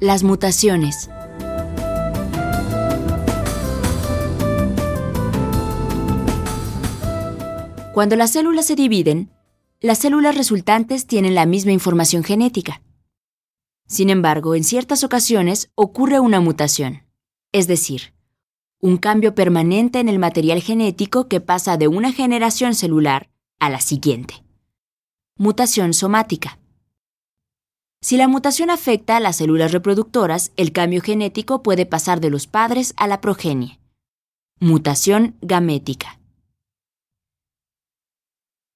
Las mutaciones. Cuando las células se dividen, las células resultantes tienen la misma información genética. Sin embargo, en ciertas ocasiones ocurre una mutación, es decir, un cambio permanente en el material genético que pasa de una generación celular a la siguiente. Mutación somática. Si la mutación afecta a las células reproductoras, el cambio genético puede pasar de los padres a la progenie. Mutación gamética.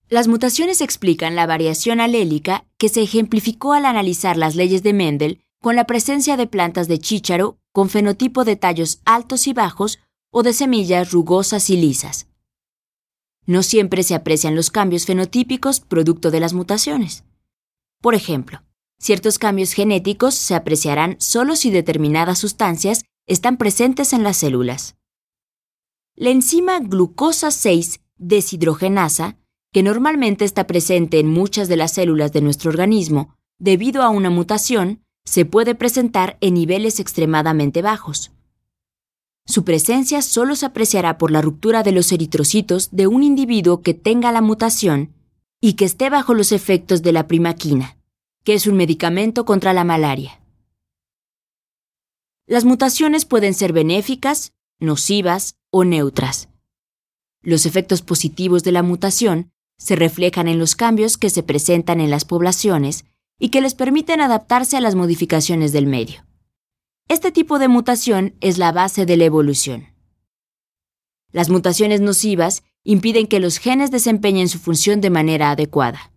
Las mutaciones explican la variación alélica que se ejemplificó al analizar las leyes de Mendel con la presencia de plantas de chícharo con fenotipo de tallos altos y bajos o de semillas rugosas y lisas. No siempre se aprecian los cambios fenotípicos producto de las mutaciones. Por ejemplo, ciertos cambios genéticos se apreciarán solo si determinadas sustancias están presentes en las células. La enzima glucosa 6 deshidrogenasa que normalmente está presente en muchas de las células de nuestro organismo, debido a una mutación, se puede presentar en niveles extremadamente bajos. Su presencia solo se apreciará por la ruptura de los eritrocitos de un individuo que tenga la mutación y que esté bajo los efectos de la primaquina, que es un medicamento contra la malaria. Las mutaciones pueden ser benéficas, nocivas o neutras. Los efectos positivos de la mutación se reflejan en los cambios que se presentan en las poblaciones y que les permiten adaptarse a las modificaciones del medio. Este tipo de mutación es la base de la evolución. Las mutaciones nocivas impiden que los genes desempeñen su función de manera adecuada.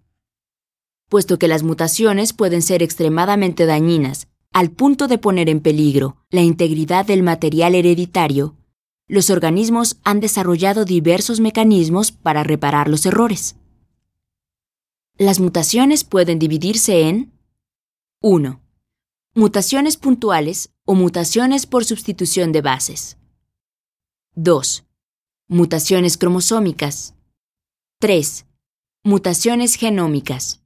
Puesto que las mutaciones pueden ser extremadamente dañinas al punto de poner en peligro la integridad del material hereditario, los organismos han desarrollado diversos mecanismos para reparar los errores. Las mutaciones pueden dividirse en 1. Mutaciones puntuales o mutaciones por sustitución de bases. 2. Mutaciones cromosómicas. 3. Mutaciones genómicas.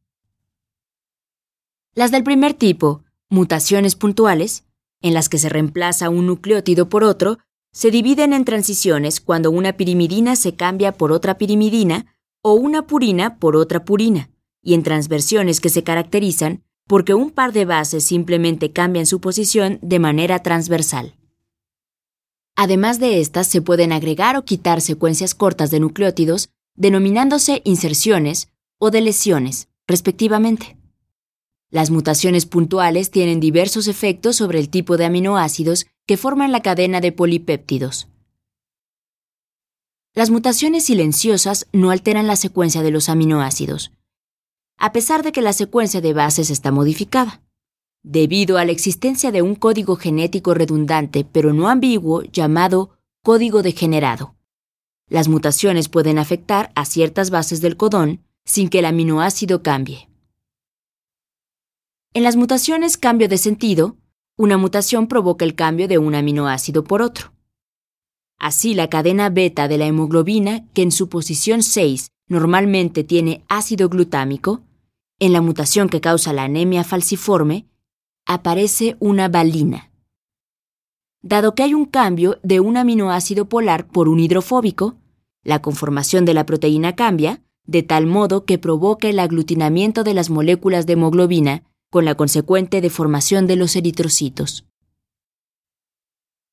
Las del primer tipo, mutaciones puntuales, en las que se reemplaza un nucleótido por otro, se dividen en transiciones cuando una pirimidina se cambia por otra pirimidina o una purina por otra purina, y en transversiones que se caracterizan porque un par de bases simplemente cambian su posición de manera transversal. Además de estas, se pueden agregar o quitar secuencias cortas de nucleótidos, denominándose inserciones o deleciones, respectivamente. Las mutaciones puntuales tienen diversos efectos sobre el tipo de aminoácidos que forman la cadena de polipéptidos. Las mutaciones silenciosas no alteran la secuencia de los aminoácidos, a pesar de que la secuencia de bases está modificada, debido a la existencia de un código genético redundante pero no ambiguo llamado código degenerado. Las mutaciones pueden afectar a ciertas bases del codón sin que el aminoácido cambie. En las mutaciones cambio de sentido, una mutación provoca el cambio de un aminoácido por otro. Así, la cadena beta de la hemoglobina, que en su posición 6 normalmente tiene ácido glutámico, en la mutación que causa la anemia falciforme, aparece una valina. Dado que hay un cambio de un aminoácido polar por un hidrofóbico, la conformación de la proteína cambia, de tal modo que provoca el aglutinamiento de las moléculas de hemoglobina con la consecuente deformación de los eritrocitos.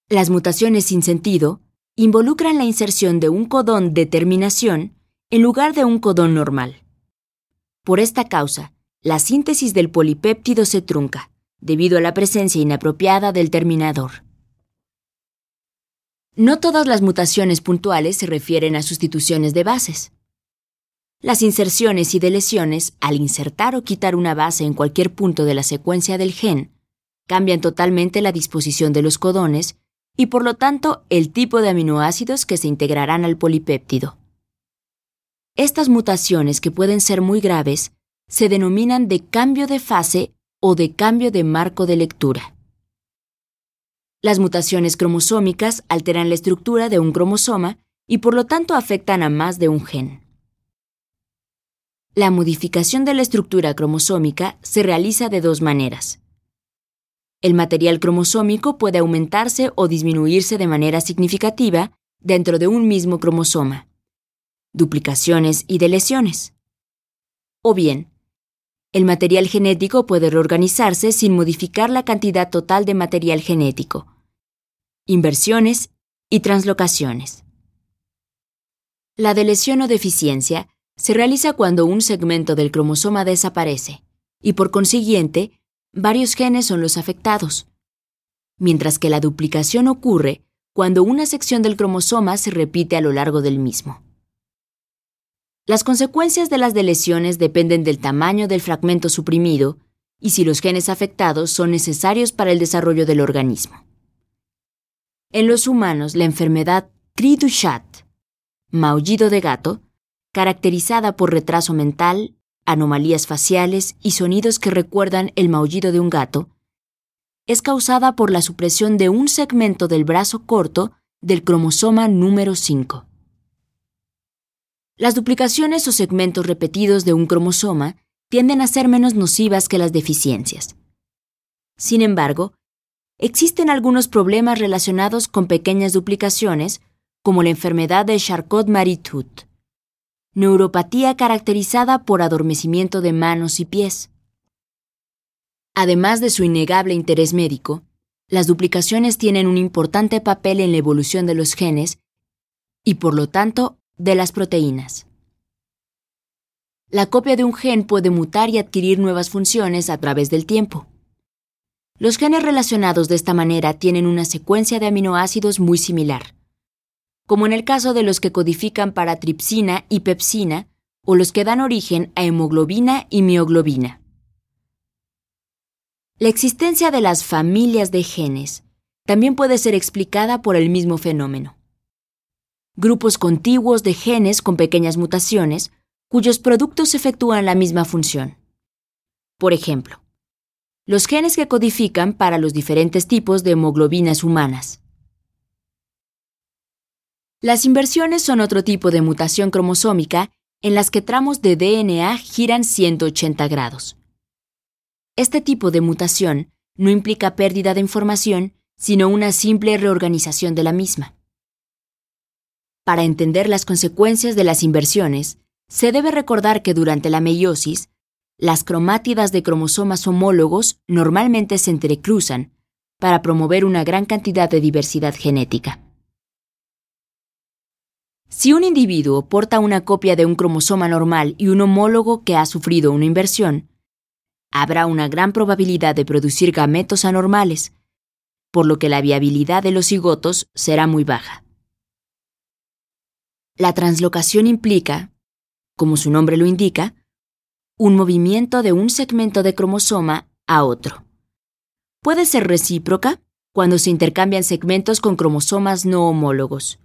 Las mutaciones sin sentido involucran la inserción de un codón de terminación en lugar de un codón normal. Por esta causa, la síntesis del polipéptido se trunca, debido a la presencia inapropiada del terminador. No todas las mutaciones puntuales se refieren a sustituciones de bases. Las inserciones y deleciones, al insertar o quitar una base en cualquier punto de la secuencia del gen, cambian totalmente la disposición de los codones y por lo tanto el tipo de aminoácidos que se integrarán al polipéptido. Estas mutaciones, que pueden ser muy graves, se denominan de cambio de fase o de cambio de marco de lectura. Las mutaciones cromosómicas alteran la estructura de un cromosoma y por lo tanto afectan a más de un gen. La modificación de la estructura cromosómica se realiza de dos maneras. El material cromosómico puede aumentarse o disminuirse de manera significativa dentro de un mismo cromosoma, duplicaciones y deleciones. O bien, el material genético puede reorganizarse sin modificar la cantidad total de material genético, inversiones y translocaciones. La deleción o deficiencia se realiza cuando un segmento del cromosoma desaparece y por consiguiente varios genes son los afectados, mientras que la duplicación ocurre cuando una sección del cromosoma se repite a lo largo del mismo. Las consecuencias de las deleciones dependen del tamaño del fragmento suprimido y si los genes afectados son necesarios para el desarrollo del organismo. En los humanos, la enfermedad Cri du chat, maullido de gato, caracterizada por retraso mental, anomalías faciales y sonidos que recuerdan el maullido de un gato, es causada por la supresión de un segmento del brazo corto del cromosoma número 5. Las duplicaciones o segmentos repetidos de un cromosoma tienden a ser menos nocivas que las deficiencias. Sin embargo, existen algunos problemas relacionados con pequeñas duplicaciones, como la enfermedad de Charcot-Marie-Tooth, neuropatía caracterizada por adormecimiento de manos y pies. Además de su innegable interés médico, las duplicaciones tienen un importante papel en la evolución de los genes y, por lo tanto, de las proteínas. La copia de un gen puede mutar y adquirir nuevas funciones a través del tiempo. Los genes relacionados de esta manera tienen una secuencia de aminoácidos muy similar, como en el caso de los que codifican para tripsina y pepsina o los que dan origen a hemoglobina y mioglobina. La existencia de las familias de genes también puede ser explicada por el mismo fenómeno. Grupos contiguos de genes con pequeñas mutaciones cuyos productos efectúan la misma función. Por ejemplo, los genes que codifican para los diferentes tipos de hemoglobinas humanas. Las inversiones son otro tipo de mutación cromosómica en las que tramos de DNA giran 180 grados. Este tipo de mutación no implica pérdida de información, sino una simple reorganización de la misma. Para entender las consecuencias de las inversiones, se debe recordar que durante la meiosis, las cromátidas de cromosomas homólogos normalmente se entrecruzan para promover una gran cantidad de diversidad genética. Si un individuo porta una copia de un cromosoma normal y un homólogo que ha sufrido una inversión, habrá una gran probabilidad de producir gametos anormales, por lo que la viabilidad de los cigotos será muy baja. La translocación implica, como su nombre lo indica, un movimiento de un segmento de cromosoma a otro. Puede ser recíproca cuando se intercambian segmentos con cromosomas no homólogos.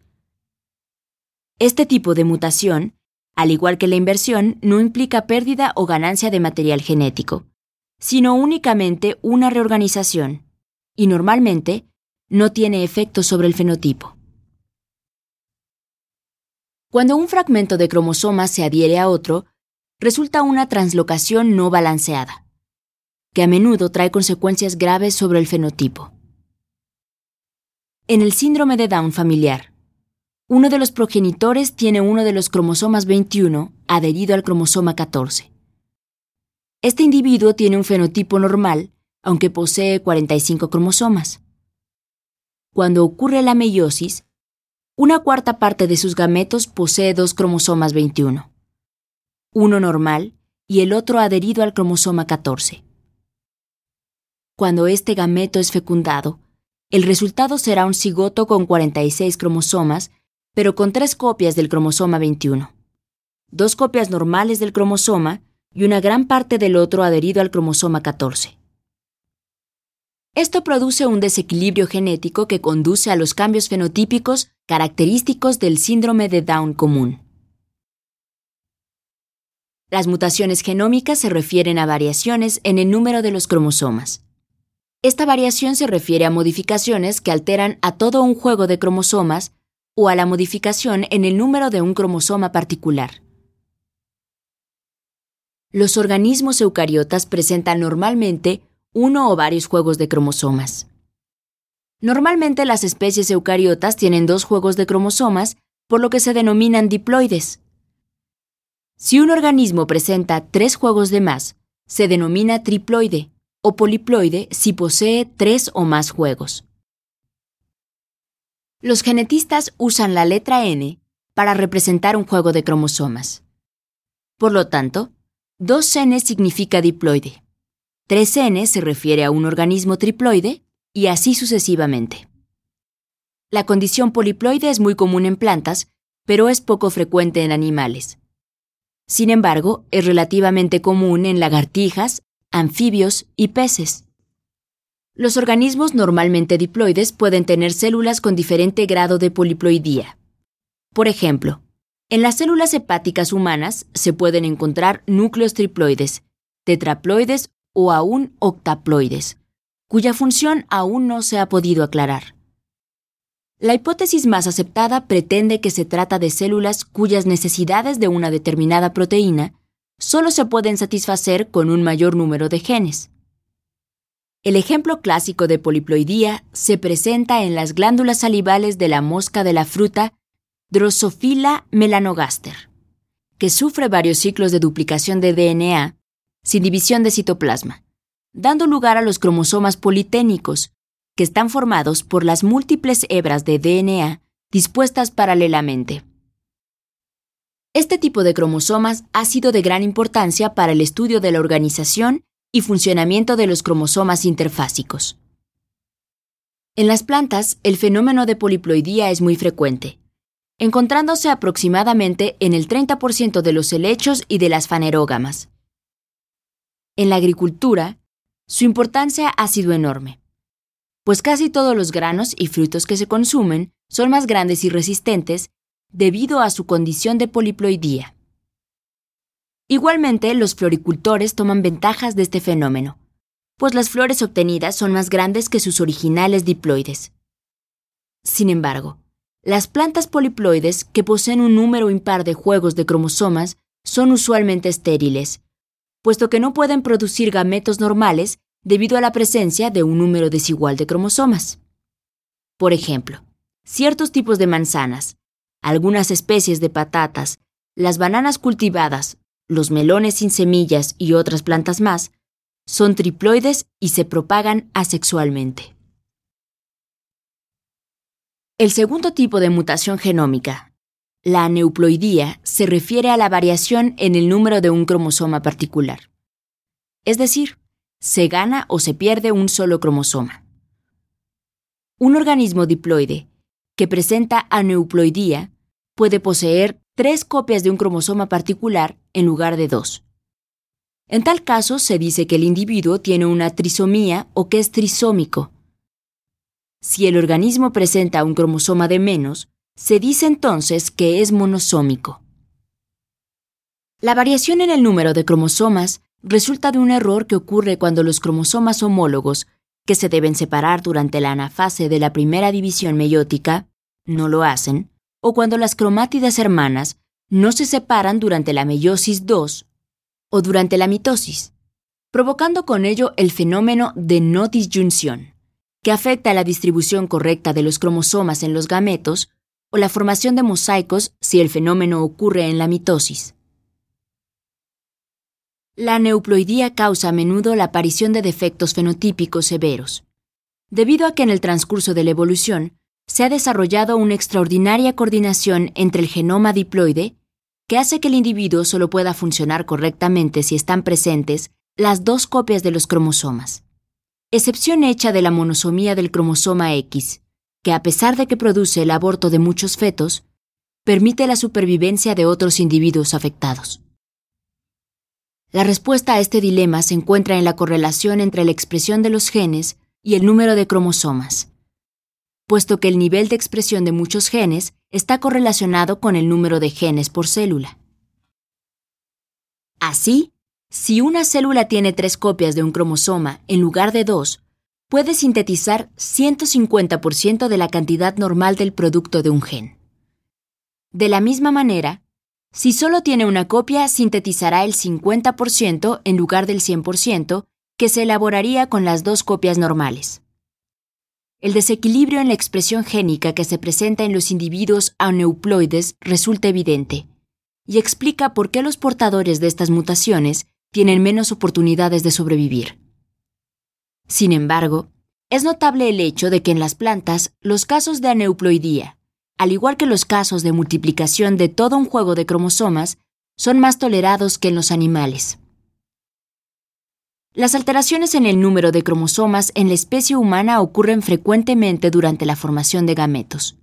Este tipo de mutación, al igual que la inversión, no implica pérdida o ganancia de material genético sino únicamente una reorganización, y normalmente no tiene efecto sobre el fenotipo. Cuando un fragmento de cromosoma se adhiere a otro, resulta una translocación no balanceada, que a menudo trae consecuencias graves sobre el fenotipo. En el síndrome de Down familiar, uno de los progenitores tiene uno de los cromosomas 21 adherido al cromosoma 14. Este individuo tiene un fenotipo normal, aunque posee 45 cromosomas. Cuando ocurre la meiosis, una cuarta parte de sus gametos posee dos cromosomas 21, uno normal y el otro adherido al cromosoma 14. Cuando este gameto es fecundado, el resultado será un cigoto con 46 cromosomas, pero con tres copias del cromosoma 21, dos copias normales del cromosoma y una gran parte del otro adherido al cromosoma 14. Esto produce un desequilibrio genético que conduce a los cambios fenotípicos característicos del síndrome de Down común. Las mutaciones genómicas se refieren a variaciones en el número de los cromosomas. Esta variación se refiere a modificaciones que alteran a todo un juego de cromosomas o a la modificación en el número de un cromosoma particular. Los organismos eucariotas presentan normalmente uno o varios juegos de cromosomas. Normalmente las especies eucariotas tienen dos juegos de cromosomas, por lo que se denominan diploides. Si un organismo presenta tres juegos de más, se denomina triploide o poliploide si posee tres o más juegos. Los genetistas usan la letra N para representar un juego de cromosomas. Por lo tanto, 2N significa diploide, 3N se refiere a un organismo triploide y así sucesivamente. La condición poliploide es muy común en plantas, pero es poco frecuente en animales. Sin embargo, es relativamente común en lagartijas, anfibios y peces. Los organismos normalmente diploides pueden tener células con diferente grado de poliploidía. Por ejemplo, en las células hepáticas humanas se pueden encontrar núcleos triploides, tetraploides o aún octaploides, cuya función aún no se ha podido aclarar. La hipótesis más aceptada pretende que se trata de células cuyas necesidades de una determinada proteína solo se pueden satisfacer con un mayor número de genes. El ejemplo clásico de poliploidía se presenta en las glándulas salivales de la mosca de la fruta Drosophila melanogaster, que sufre varios ciclos de duplicación de DNA sin división de citoplasma, dando lugar a los cromosomas politénicos, que están formados por las múltiples hebras de DNA dispuestas paralelamente. Este tipo de cromosomas ha sido de gran importancia para el estudio de la organización y funcionamiento de los cromosomas interfásicos. En las plantas, el fenómeno de poliploidía es muy frecuente, encontrándose aproximadamente en el 30% de los helechos y de las fanerógamas. En la agricultura, su importancia ha sido enorme, pues casi todos los granos y frutos que se consumen son más grandes y resistentes debido a su condición de poliploidía. Igualmente, los floricultores toman ventajas de este fenómeno, pues las flores obtenidas son más grandes que sus originales diploides. Sin embargo, las plantas poliploides, que poseen un número impar de juegos de cromosomas, son usualmente estériles, puesto que no pueden producir gametos normales debido a la presencia de un número desigual de cromosomas. Por ejemplo, ciertos tipos de manzanas, algunas especies de patatas, las bananas cultivadas, los melones sin semillas y otras plantas más, son triploides y se propagan asexualmente. El segundo tipo de mutación genómica, la aneuploidía, se refiere a la variación en el número de un cromosoma particular. Es decir, se gana o se pierde un solo cromosoma. Un organismo diploide que presenta aneuploidía puede poseer tres copias de un cromosoma particular en lugar de dos. En tal caso, se dice que el individuo tiene una trisomía o que es trisómico, si el organismo presenta un cromosoma de menos, se dice entonces que es monosómico. La variación en el número de cromosomas resulta de un error que ocurre cuando los cromosomas homólogos, que se deben separar durante la anafase de la primera división meiótica, no lo hacen, o cuando las cromátidas hermanas no se separan durante la meiosis 2 o durante la mitosis, provocando con ello el fenómeno de no disyunción que afecta a la distribución correcta de los cromosomas en los gametos o la formación de mosaicos si el fenómeno ocurre en la mitosis. La neuploidía causa a menudo la aparición de defectos fenotípicos severos, debido a que en el transcurso de la evolución se ha desarrollado una extraordinaria coordinación entre el genoma diploide que hace que el individuo solo pueda funcionar correctamente si están presentes las dos copias de los cromosomas excepción hecha de la monosomía del cromosoma X, que a pesar de que produce el aborto de muchos fetos, permite la supervivencia de otros individuos afectados. La respuesta a este dilema se encuentra en la correlación entre la expresión de los genes y el número de cromosomas, puesto que el nivel de expresión de muchos genes está correlacionado con el número de genes por célula. Así, si una célula tiene tres copias de un cromosoma en lugar de dos, puede sintetizar 150% de la cantidad normal del producto de un gen. De la misma manera, si solo tiene una copia, sintetizará el 50% en lugar del 100% que se elaboraría con las dos copias normales. El desequilibrio en la expresión génica que se presenta en los individuos aneuploides resulta evidente y explica por qué los portadores de estas mutaciones tienen menos oportunidades de sobrevivir. Sin embargo, es notable el hecho de que en las plantas los casos de aneuploidía, al igual que los casos de multiplicación de todo un juego de cromosomas, son más tolerados que en los animales. Las alteraciones en el número de cromosomas en la especie humana ocurren frecuentemente durante la formación de gametos.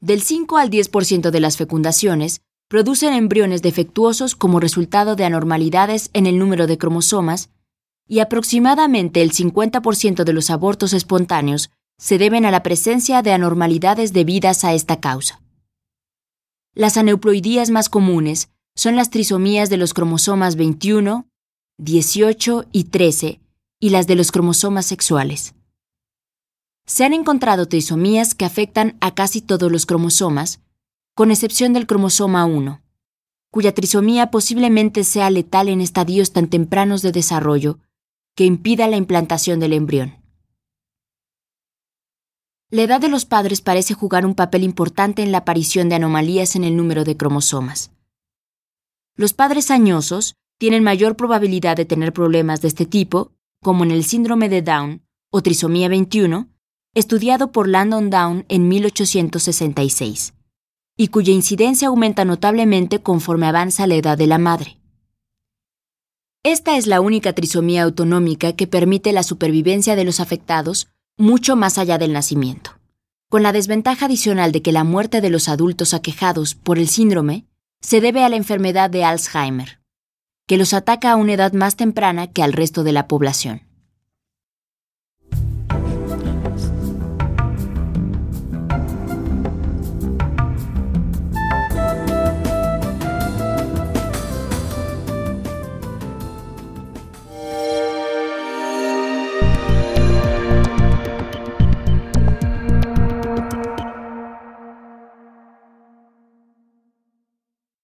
Del 5 al 10% de las fecundaciones producen embriones defectuosos como resultado de anormalidades en el número de cromosomas y aproximadamente el 50% de los abortos espontáneos se deben a la presencia de anormalidades debidas a esta causa. Las aneuploidías más comunes son las trisomías de los cromosomas 21, 18 y 13 y las de los cromosomas sexuales. Se han encontrado trisomías que afectan a casi todos los cromosomas, con excepción del cromosoma 1, cuya trisomía posiblemente sea letal en estadios tan tempranos de desarrollo que impida la implantación del embrión. La edad de los padres parece jugar un papel importante en la aparición de anomalías en el número de cromosomas. Los padres añosos tienen mayor probabilidad de tener problemas de este tipo, como en el síndrome de Down o trisomía 21, estudiado por Landon Down en 1866, y cuya incidencia aumenta notablemente conforme avanza la edad de la madre. Esta es la única trisomía autonómica que permite la supervivencia de los afectados mucho más allá del nacimiento, con la desventaja adicional de que la muerte de los adultos aquejados por el síndrome se debe a la enfermedad de Alzheimer que los ataca a una edad más temprana que al resto de la población.